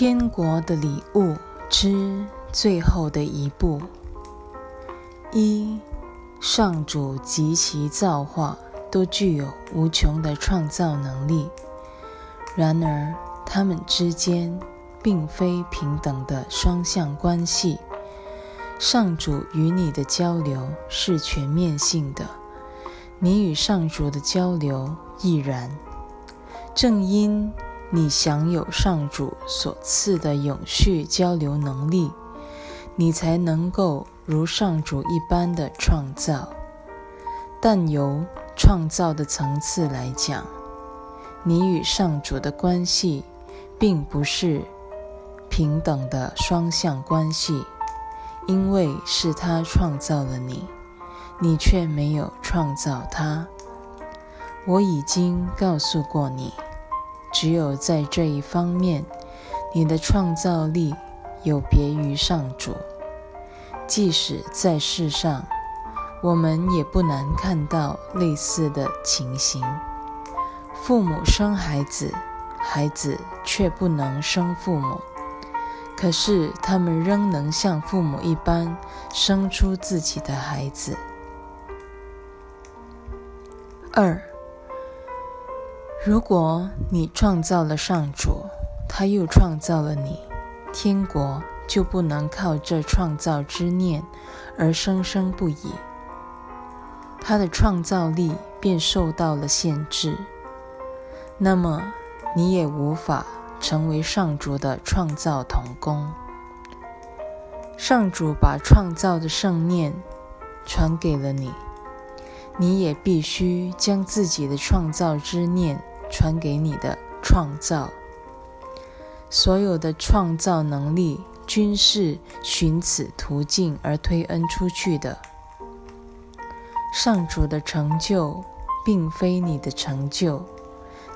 天国的礼物之最后的一步：一，上主及其造化都具有无穷的创造能力，然而他们之间并非平等的双向关系。上主与你的交流是全面性的，你与上主的交流亦然。正因你享有上主所赐的永续交流能力，你才能够如上主一般的创造。但由创造的层次来讲，你与上主的关系并不是平等的双向关系，因为是他创造了你，你却没有创造他。我已经告诉过你。只有在这一方面，你的创造力有别于上主。即使在世上，我们也不难看到类似的情形：父母生孩子，孩子却不能生父母；可是他们仍能像父母一般生出自己的孩子。二。如果你创造了上主，他又创造了你，天国就不能靠这创造之念而生生不已，他的创造力便受到了限制。那么你也无法成为上主的创造童工。上主把创造的圣念传给了你。你也必须将自己的创造之念传给你的创造。所有的创造能力均是循此途径而推恩出去的。上主的成就并非你的成就，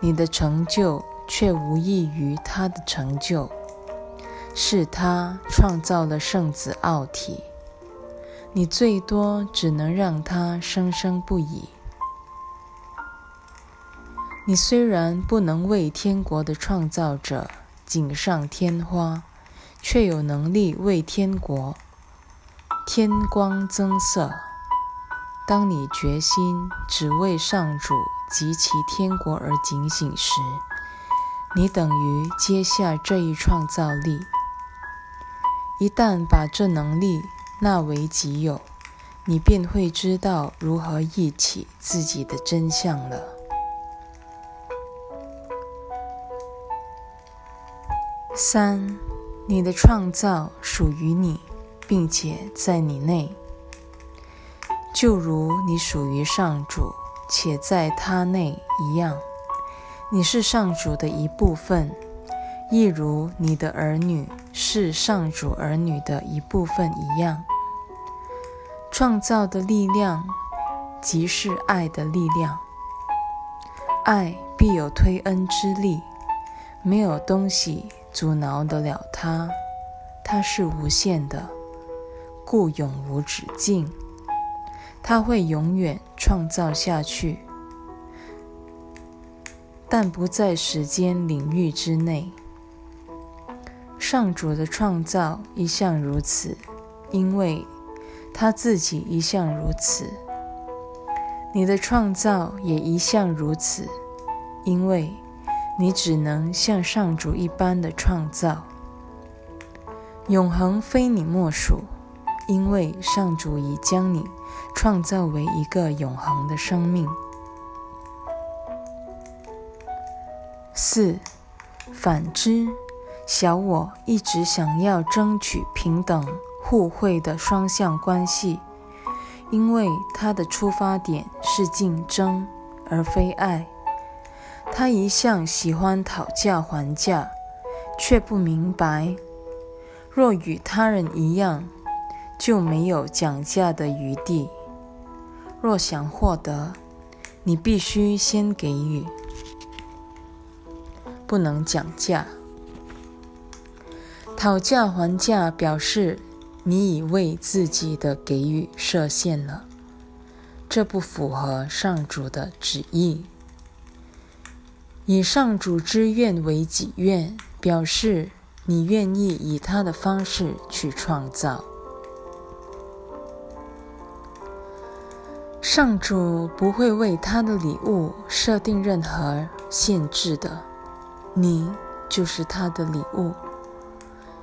你的成就却无异于他的成就。是他创造了圣子奥体。你最多只能让他生生不已。你虽然不能为天国的创造者锦上添花，却有能力为天国添光增色。当你决心只为上主及其天国而警醒时，你等于接下这一创造力。一旦把这能力，纳为己有，你便会知道如何忆起自己的真相了。三，你的创造属于你，并且在你内，就如你属于上主且在他内一样。你是上主的一部分，亦如你的儿女。是上主儿女的一部分一样，创造的力量即是爱的力量，爱必有推恩之力，没有东西阻挠得了它，它是无限的，故永无止境，它会永远创造下去，但不在时间领域之内。上主的创造一向如此，因为他自己一向如此。你的创造也一向如此，因为你只能像上主一般的创造。永恒非你莫属，因为上主已将你创造为一个永恒的生命。四，反之。小我一直想要争取平等互惠的双向关系，因为他的出发点是竞争而非爱。他一向喜欢讨价还价，却不明白，若与他人一样，就没有讲价的余地。若想获得，你必须先给予，不能讲价。讨价还价表示你已为自己的给予设限了，这不符合上主的旨意。以上主之愿为己愿，表示你愿意以他的方式去创造。上主不会为他的礼物设定任何限制的，你就是他的礼物，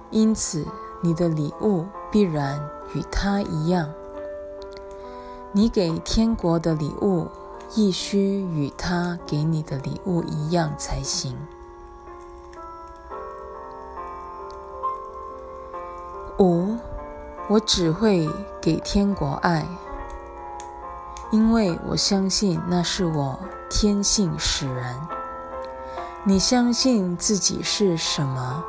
因此你的礼物必然与他一样。你给天国的礼物，亦须与他给你的礼物一样才行。五，我只会给天国爱，因为我相信那是我天性使然。你相信自己是什么，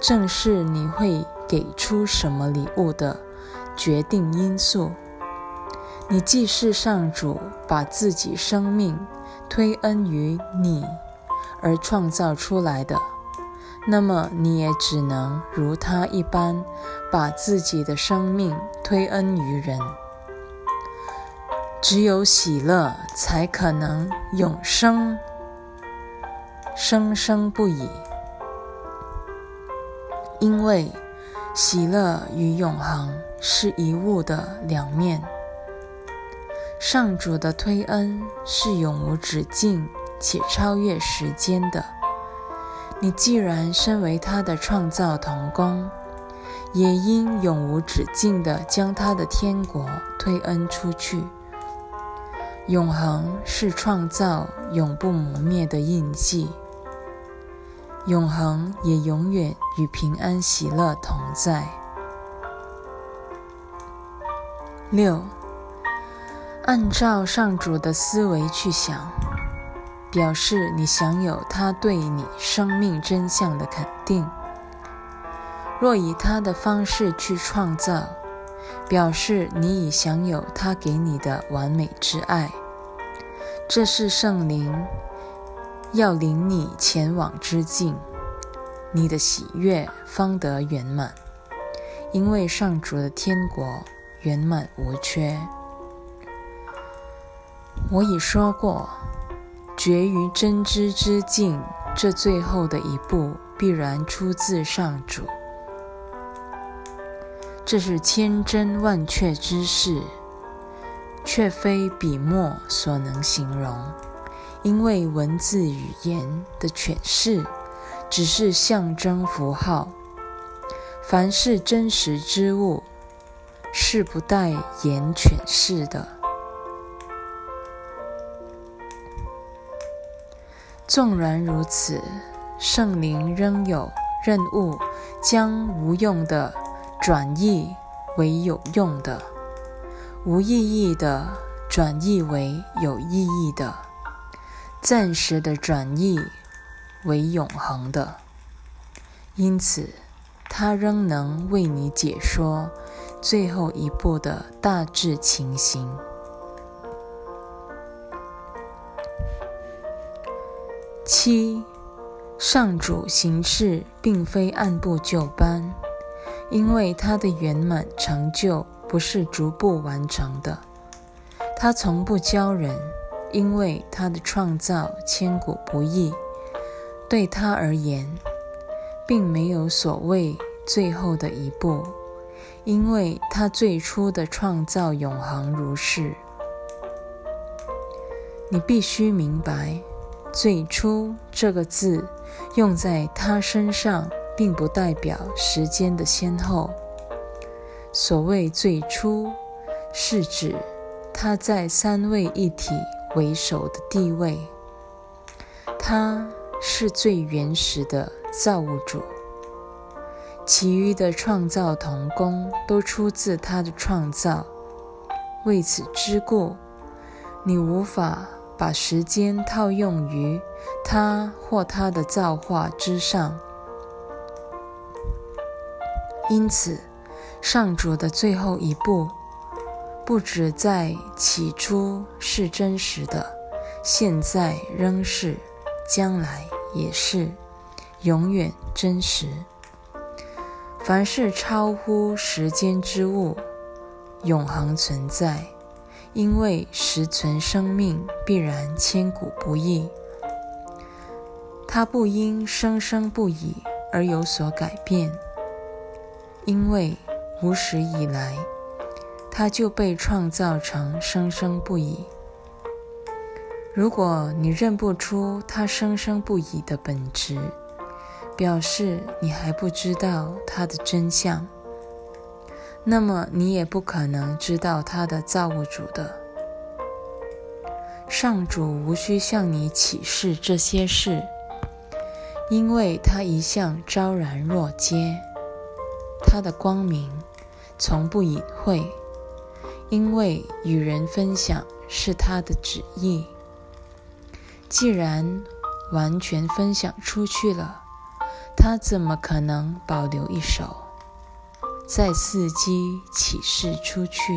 正是你会给出什么礼物的决定因素。你既是上主把自己生命推恩于你而创造出来的，那么你也只能如他一般，把自己的生命推恩于人。只有喜乐才可能永生，生生不已。因为喜乐与永恒是一物的两面。上主的推恩是永无止境且超越时间的。你既然身为他的创造童工，也应永无止境地将他的天国推恩出去。永恒是创造永不磨灭的印记，永恒也永远与平安喜乐同在。六。按照上主的思维去想，表示你享有他对你生命真相的肯定；若以他的方式去创造，表示你已享有他给你的完美之爱。这是圣灵要领你前往之境，你的喜悦方得圆满，因为上主的天国圆满无缺。我已说过，绝于真知之境，这最后的一步必然出自上主。这是千真万确之事，却非笔墨所能形容。因为文字语言的诠释只是象征符号，凡是真实之物，是不待言诠释的。纵然如此，圣灵仍有任务，将无用的转译为有用的，无意义的转译为有意义的，暂时的转译为永恒的。因此，他仍能为你解说最后一步的大致情形。七，上主行事并非按部就班，因为他的圆满成就不是逐步完成的。他从不教人，因为他的创造千古不易。对他而言，并没有所谓最后的一步，因为他最初的创造永恒如是。你必须明白。最初这个字用在他身上，并不代表时间的先后。所谓最初，是指他在三位一体为首的地位。他是最原始的造物主，其余的创造童工都出自他的创造。为此之故，你无法。把时间套用于他或他的造化之上，因此，上主的最后一步，不止在起初是真实的，现在仍是，将来也是，永远真实。凡是超乎时间之物，永恒存在。因为实存生命必然千古不易，它不因生生不已而有所改变，因为无始以来，它就被创造成生生不已。如果你认不出它生生不已的本质，表示你还不知道它的真相，那么你也不可能知道他的造物主的。上主无需向你启示这些事，因为他一向昭然若揭，他的光明从不隐晦，因为与人分享是他的旨意。既然完全分享出去了，他怎么可能保留一手，再伺机起势出去？